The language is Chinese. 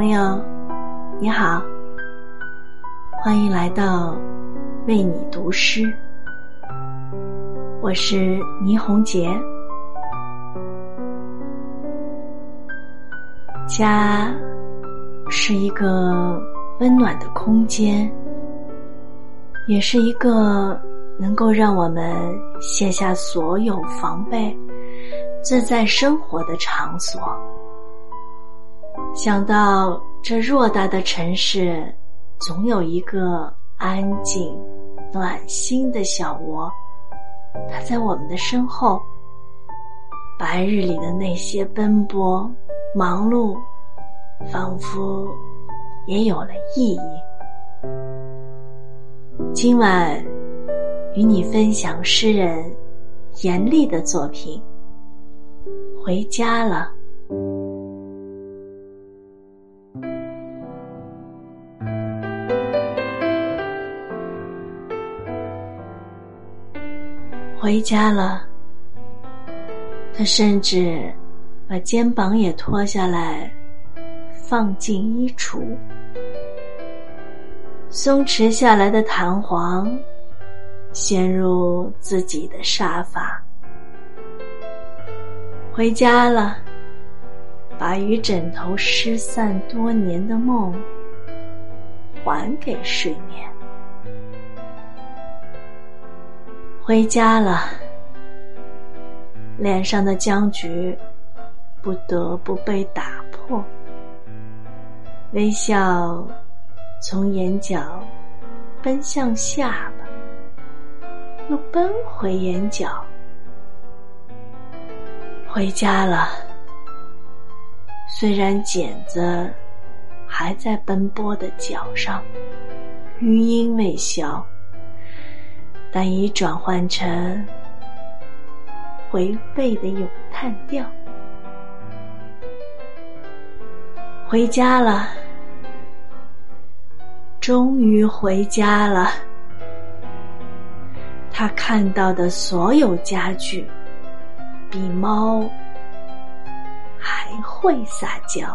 朋友，你好，欢迎来到为你读诗。我是倪虹洁。家是一个温暖的空间，也是一个能够让我们卸下所有防备、自在生活的场所。想到这偌大的城市，总有一个安静、暖心的小窝，它在我们的身后。白日里的那些奔波、忙碌，仿佛也有了意义。今晚与你分享诗人严厉的作品《回家了》。回家了，他甚至把肩膀也脱下来，放进衣橱。松弛下来的弹簧，陷入自己的沙发。回家了，把与枕头失散多年的梦，还给睡眠。回家了，脸上的僵局不得不被打破。微笑从眼角奔向下巴，又奔回眼角。回家了，虽然茧子还在奔波的脚上，余音未消。但已转换成回味的咏叹调。回家了，终于回家了。他看到的所有家具，比猫还会撒娇。